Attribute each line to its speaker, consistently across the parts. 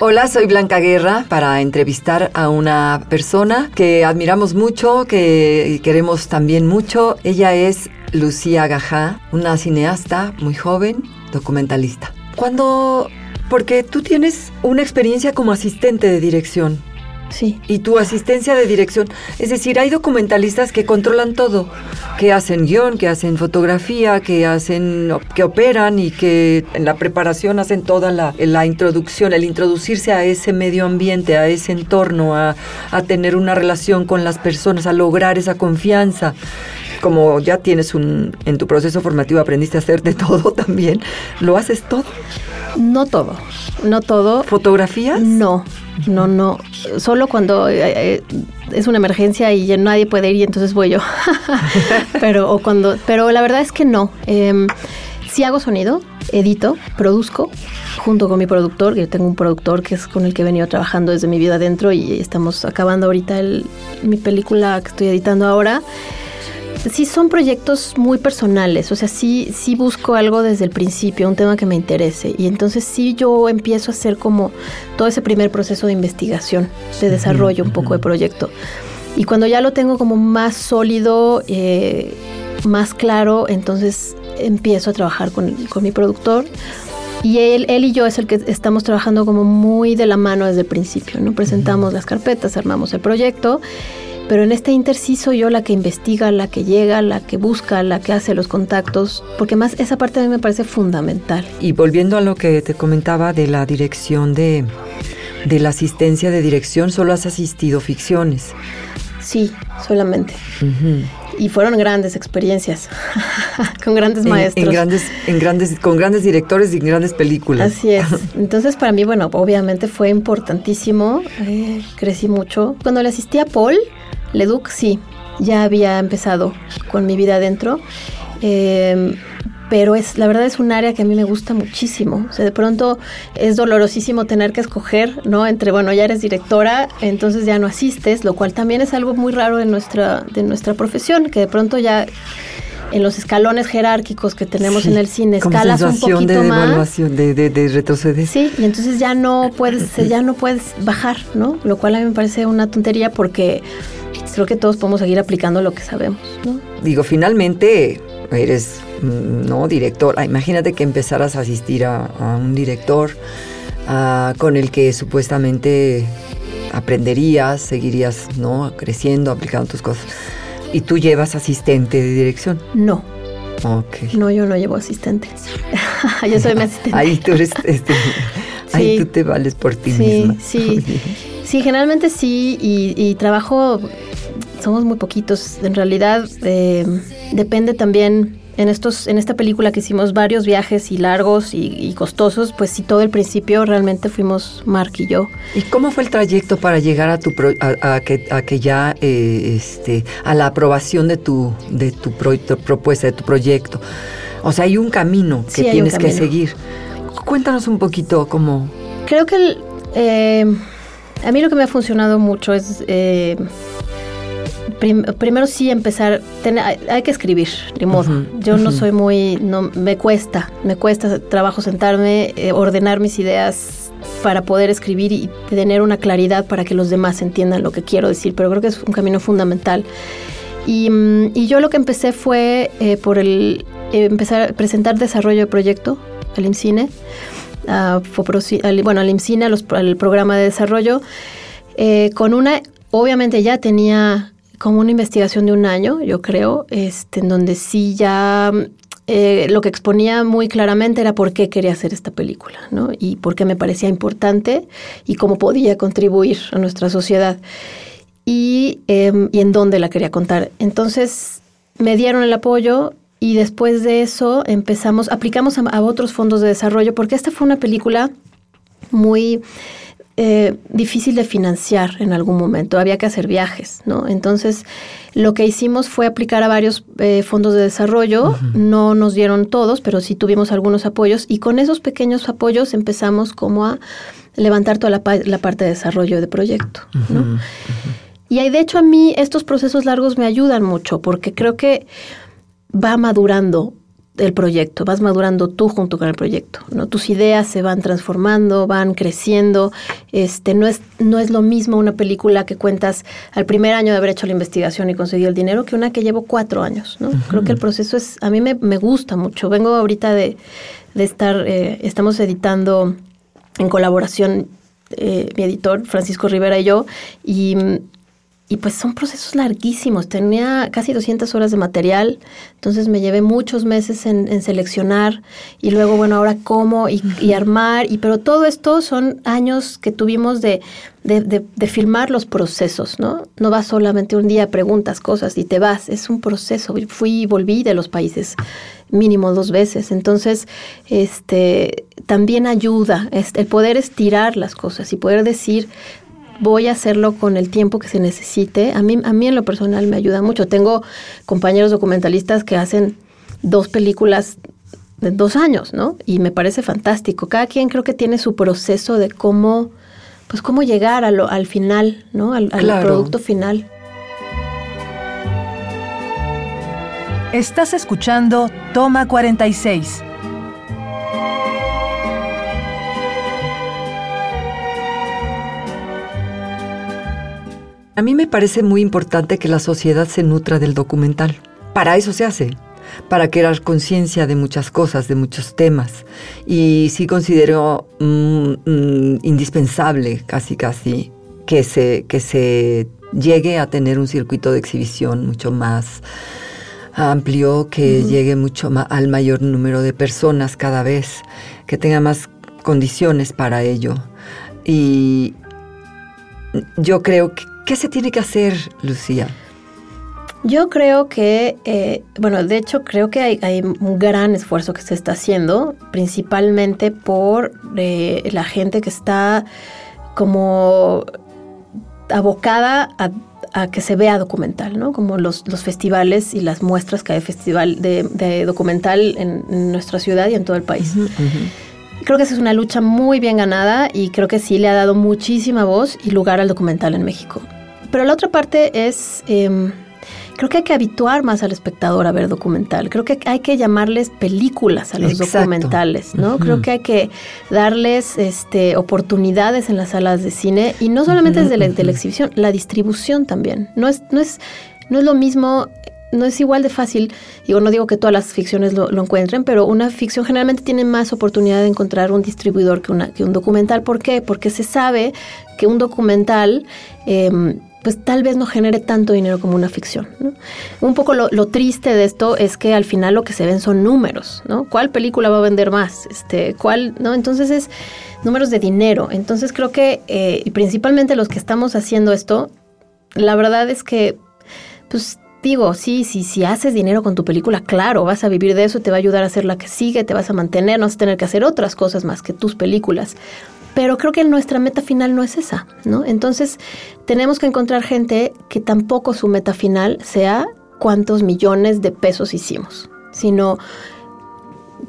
Speaker 1: Hola, soy Blanca Guerra para entrevistar a una persona que admiramos mucho, que queremos también mucho. Ella es Lucía Gajá, una cineasta muy joven, documentalista. Cuando, porque tú tienes una experiencia como asistente de dirección.
Speaker 2: Sí.
Speaker 1: Y tu asistencia de dirección. Es decir, hay documentalistas que controlan todo, que hacen guion, que hacen fotografía, que hacen, que operan y que en la preparación hacen toda la, la introducción, el introducirse a ese medio ambiente, a ese entorno, a, a tener una relación con las personas, a lograr esa confianza como ya tienes un, en tu proceso formativo aprendiste a hacer de todo también, ¿lo haces todo?
Speaker 2: No todo, no todo.
Speaker 1: ¿Fotografías?
Speaker 2: No, no, no. Solo cuando eh, eh, es una emergencia y ya nadie puede ir y entonces voy yo. pero, o cuando, pero la verdad es que no. Eh, sí hago sonido, edito, produzco junto con mi productor. Yo tengo un productor que es con el que he venido trabajando desde mi vida adentro y estamos acabando ahorita el, mi película que estoy editando ahora sí son proyectos muy personales, o sea, sí, sí busco algo desde el principio, un tema que me interese. Y entonces sí yo empiezo a hacer como todo ese primer proceso de investigación, de desarrollo un poco de proyecto. Y cuando ya lo tengo como más sólido, eh, más claro, entonces empiezo a trabajar con, con mi productor. Y él, él y yo es el que estamos trabajando como muy de la mano desde el principio, ¿no? Presentamos las carpetas, armamos el proyecto pero en este inter sí soy yo la que investiga, la que llega, la que busca, la que hace los contactos, porque más esa parte a mí me parece fundamental.
Speaker 1: Y volviendo a lo que te comentaba de la dirección de, de la asistencia de dirección, solo has asistido ficciones.
Speaker 2: Sí, solamente. Y fueron grandes experiencias, con grandes maestros.
Speaker 1: En, grandes, en grandes, con grandes directores y grandes películas.
Speaker 2: Así es. Entonces, para mí, bueno, obviamente fue importantísimo. Eh, crecí mucho. Cuando le asistí a Paul, Leduc, sí, ya había empezado con mi vida adentro. Eh, pero es la verdad es un área que a mí me gusta muchísimo. O sea, de pronto es dolorosísimo tener que escoger, ¿no? Entre, bueno, ya eres directora, entonces ya no asistes, lo cual también es algo muy raro de nuestra, de nuestra profesión, que de pronto ya en los escalones jerárquicos que tenemos en el cine escalas un poquito
Speaker 1: de
Speaker 2: más
Speaker 1: de, de, de retroceder
Speaker 2: sí y entonces ya no puedes ya no puedes bajar no lo cual a mí me parece una tontería porque creo que todos podemos seguir aplicando lo que sabemos no
Speaker 1: digo finalmente eres no director imagínate que empezaras a asistir a, a un director uh, con el que supuestamente aprenderías seguirías no creciendo aplicando tus cosas ¿Y tú llevas asistente de dirección?
Speaker 2: No.
Speaker 1: Ok.
Speaker 2: No, yo no llevo asistente. yo soy mi asistente.
Speaker 1: Ahí tú eres, este, ahí tú te vales por ti
Speaker 2: sí,
Speaker 1: misma.
Speaker 2: Sí, sí, generalmente sí, y, y, trabajo, somos muy poquitos. En realidad, eh, depende también en estos en esta película que hicimos varios viajes y largos y, y, costosos pues sí todo el principio realmente fuimos Mark y yo
Speaker 1: y cómo fue el trayecto para llegar a tu pro, a, a, que a que ya eh, este a la aprobación de tu de tu, pro, tu, propuesta de tu proyecto o sea hay un camino que
Speaker 2: sí,
Speaker 1: tienes
Speaker 2: camino.
Speaker 1: que seguir cuéntanos un poquito cómo
Speaker 2: creo que el, eh, a mí lo que me ha funcionado mucho es eh, prim primero sí empezar, hay, hay, que escribir, de modo. Uh -huh, Yo uh -huh. no soy muy, no, me cuesta, me cuesta trabajo sentarme, eh, ordenar mis ideas para poder escribir y tener una claridad para que los demás entiendan lo que quiero decir, pero creo que es un camino fundamental. Y, y yo lo que empecé fue eh, por el eh, empezar a presentar desarrollo de proyecto al IMCINE, al, bueno, al IMCINE, al programa de desarrollo. eh, con una, obviamente ya tenía como una investigación de un año, yo creo, este, en donde sí ya eh, lo que exponía muy claramente era por qué quería hacer esta película, ¿no? Y por qué me parecía importante y cómo podía contribuir a nuestra sociedad y, em, y en dónde la quería contar. Entonces me dieron el apoyo y después de eso empezamos, aplicamos a otros fondos de desarrollo porque esta fue una película muy eh, difícil de financiar en algún momento, había que hacer viajes, ¿no? Entonces, lo que hicimos fue aplicar a varios eh, fondos de desarrollo, no nos dieron todos, pero sí tuvimos algunos apoyos y con esos pequeños apoyos empezamos como a levantar toda la, parte de desarrollo de proyecto, ¿no? Y ahí, de hecho, a mí estos procesos largos me ayudan mucho porque creo que va madurando el proyecto, vas madurando tú junto con el proyecto, ¿no? Tus ideas se van transformando, van creciendo. Este, no es, no es lo mismo una película que cuentas al primer año de haber hecho la investigación y conseguido el dinero que una que llevo cuatro años, ¿no? Creo que el proceso es, a mí me, me gusta mucho. Vengo ahorita de, de estar, eh, estamos editando en colaboración eh, mi editor Francisco Rivera y yo, y y pues son procesos larguísimos. Tenía casi 200 horas de material, entonces me llevé muchos meses en, seleccionar y luego, bueno, ahora cómo y, armar. Y, pero todo esto son años que tuvimos de, de, filmar los procesos, ¿no? No vas solamente un día, preguntas cosas y te vas. Es un proceso. Fui y volví de los países mínimo dos veces. Entonces, este también ayuda el poder estirar las cosas y poder decir, voy a hacerlo con el tiempo que se necesite. A mí, a mí en lo personal me ayuda mucho. Tengo compañeros documentalistas que hacen dos películas de dos años, ¿no? Y me parece fantástico. Cada quien creo que tiene su proceso de cómo, pues cómo llegar a lo, al final, ¿no? Al, al producto final.
Speaker 3: Estás escuchando Toma 46
Speaker 1: A mí me parece muy importante que la sociedad se nutra del documental. Para eso se hace, para crear conciencia de muchas cosas, de muchos temas. Y sí considero mm, mm, indispensable, casi casi, que se, que se llegue a tener un circuito de exhibición mucho más amplio, que llegue mucho más al mayor número de personas cada vez, que tenga más condiciones para ello. Y yo creo que ¿Qué se tiene que hacer, Lucía?
Speaker 2: Yo creo que, eh, bueno, de hecho creo que hay, un gran esfuerzo que se está haciendo, principalmente por eh, la gente que está como abocada a, que se vea documental, ¿no? Como los, festivales y las muestras que hay festival de, documental en, nuestra ciudad y en todo el país. Creo que esa es una lucha muy bien ganada y creo que sí le ha dado muchísima voz y lugar al documental en México. Pero la otra parte es, em, creo que hay que habituar más al espectador a ver documental. Creo que hay que llamarles películas a los documentales, ¿no? Creo que hay que darles este, oportunidades en las salas de cine y no solamente desde la, de la exhibición, la distribución también. No es, no es, no es lo mismo no es igual de fácil, digo, no digo que todas las ficciones lo, encuentren, pero una ficción generalmente tiene más oportunidad de encontrar un distribuidor que, una, que un documental. ¿Por qué? Porque se sabe que un documental... Eh, pues tal vez no genere tanto dinero como una ficción. Un poco lo, triste de esto es que al final lo que se ven son números, ¿no? ¿Cuál película va a vender más? Este, ¿cuál? ¿No? Entonces es números de dinero. Entonces creo que, eh, y principalmente los que estamos haciendo esto, la verdad es que, pues digo, sí, sí, si haces dinero con tu película, claro, vas a vivir de eso, te va a ayudar a hacer la que sigue, te vas a mantener, no vas a tener que hacer otras cosas más que tus películas. Pero creo que nuestra meta final no es esa, ¿no? Entonces, tenemos que encontrar gente que tampoco su meta final sea cuántos millones de pesos hicimos, sino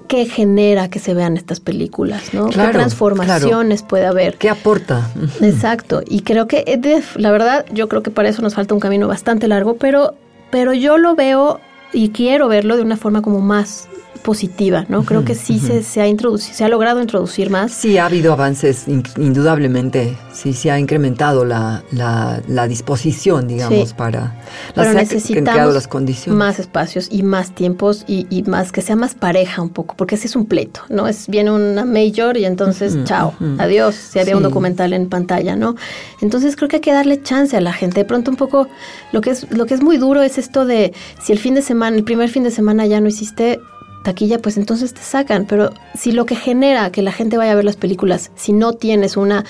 Speaker 2: qué genera que se vean estas películas, ¿no? ¿Qué transformaciones puede haber?
Speaker 1: ¿Qué aporta?
Speaker 2: Exacto. Y creo que, eh, la verdad, yo creo que para eso nos falta un camino bastante largo, pero pero yo lo veo y quiero verlo de una forma como más positiva, ¿no? Creo que sí se, se, ha introducido, se ha logrado introducir más.
Speaker 1: Sí, ha habido avances, indudablemente. Sí, se ha incrementado la, la, disposición, digamos, para
Speaker 2: las necesitamos las condiciones. más espacios y más tiempos y, más que sea más pareja un poco, porque ese es un pleito, ¿no? Es viene una major y entonces, chao, adiós, si había un documental en pantalla, ¿no? Entonces creo que hay que darle chance a la gente. De pronto un poco lo que es lo que es muy duro es esto de si el fin de semana, el primer fin de semana ya no hiciste taquilla, pues entonces te sacan. Pero si lo que genera que la gente vaya a ver las películas, si no tienes una,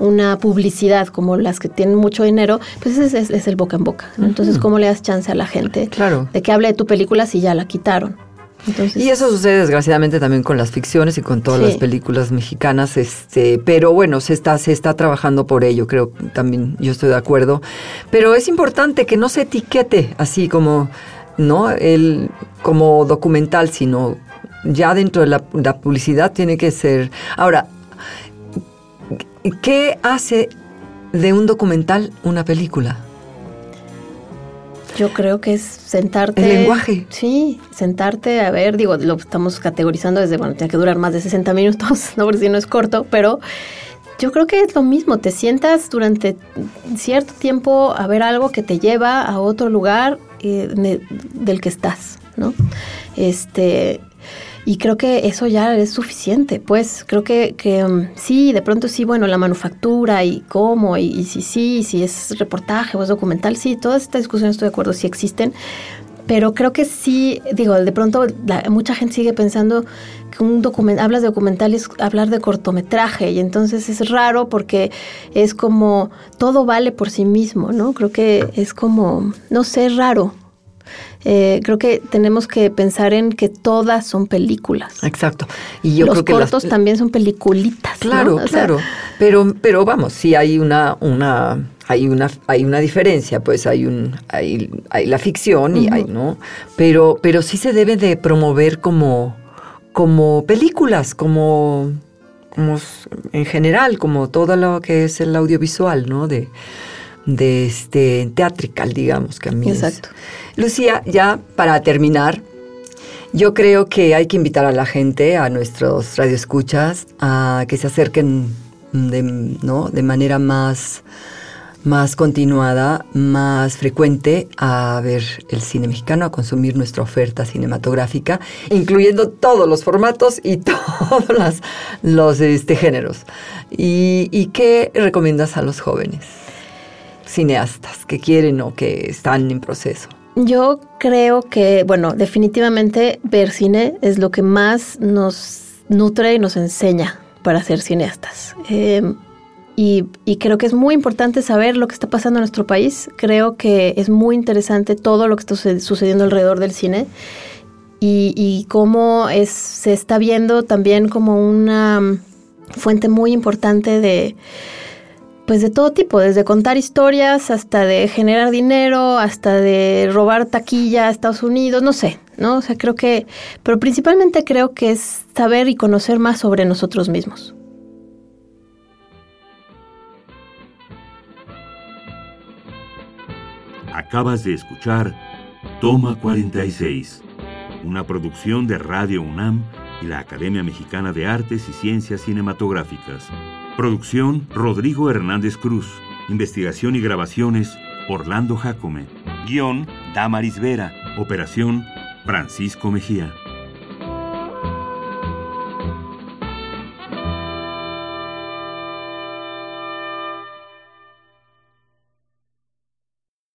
Speaker 2: una publicidad como las que tienen mucho dinero, pues ese es, el boca en boca. Entonces, ¿cómo le das chance a la gente
Speaker 1: claro.
Speaker 2: de que hable de tu película si ya la quitaron?
Speaker 1: y eso sucede desgraciadamente también con las ficciones y con todas las películas mexicanas, este, pero bueno, se está, se está trabajando por ello, creo también yo estoy de acuerdo. Pero es importante que no se etiquete así como no el como documental, sino ya dentro de la, publicidad tiene que ser. Ahora, ¿qué hace de un documental una película?
Speaker 2: Yo creo que es sentarte.
Speaker 1: El lenguaje.
Speaker 2: Sí, sentarte a ver, digo, lo estamos categorizando desde, bueno, tiene que durar más de 60 minutos, no porque si no es corto, pero yo creo que es lo mismo, te sientas durante cierto tiempo a ver algo que te lleva a otro lugar eh, del que estás, ¿no? Este, y creo que eso ya es suficiente, pues creo que, que um, sí, de pronto sí, bueno, la manufactura y cómo, y, si sí, si es reportaje o es documental, sí, todas estas discusiones estoy de acuerdo, sí existen, pero creo que sí, digo, de pronto mucha gente sigue pensando que un documental, hablas de documental es hablar de cortometraje y entonces es raro porque es como todo vale por sí mismo, ¿no? Creo que es como, no sé, raro. Eh, creo que tenemos que pensar en que todas son películas.
Speaker 1: Exacto. Y yo
Speaker 2: Los
Speaker 1: creo que
Speaker 2: cortos también son peliculitas.
Speaker 1: Claro, claro. pero, pero vamos, sí hay una, una hay una, hay una diferencia, pues hay un, hay, hay la ficción y hay, ¿no? Pero, pero sí se debe de promover como, como películas, como, como en general, como todo lo que es el audiovisual, ¿no? De, de este teatrical, digamos, que a mí
Speaker 2: Exacto.
Speaker 1: Lucía, ya para terminar, yo creo que hay que invitar a la gente, a nuestros radioescuchas, a que se acerquen de, ¿no? de manera más más continuada, más frecuente a ver el cine mexicano, a consumir nuestra oferta cinematográfica, incluyendo todos los formatos y todos los este, géneros. ¿Y, qué recomiendas a los jóvenes cineastas que quieren o que están en proceso?
Speaker 2: Yo creo que, bueno, definitivamente ver cine es lo que más nos nutre y nos enseña para ser cineastas. Em, y, creo que es muy importante saber lo que está pasando en nuestro país. Creo que es muy interesante todo lo que está sucediendo alrededor del cine y, cómo se está viendo también como una fuente muy importante de pues de todo tipo, desde contar historias hasta de generar dinero, hasta de robar taquilla a Estados Unidos, no sé, ¿no? O sea, creo que, pero principalmente creo que es saber y conocer más sobre nosotros mismos.
Speaker 4: Acabas de escuchar Toma 46, una producción de Radio UNAM y la Academia Mexicana de Artes y Ciencias Cinematográficas. Producción Rodrigo Hernández Cruz. Investigación y grabaciones Orlando Jacome. Guión Damaris Vera. Operación Francisco Mejía.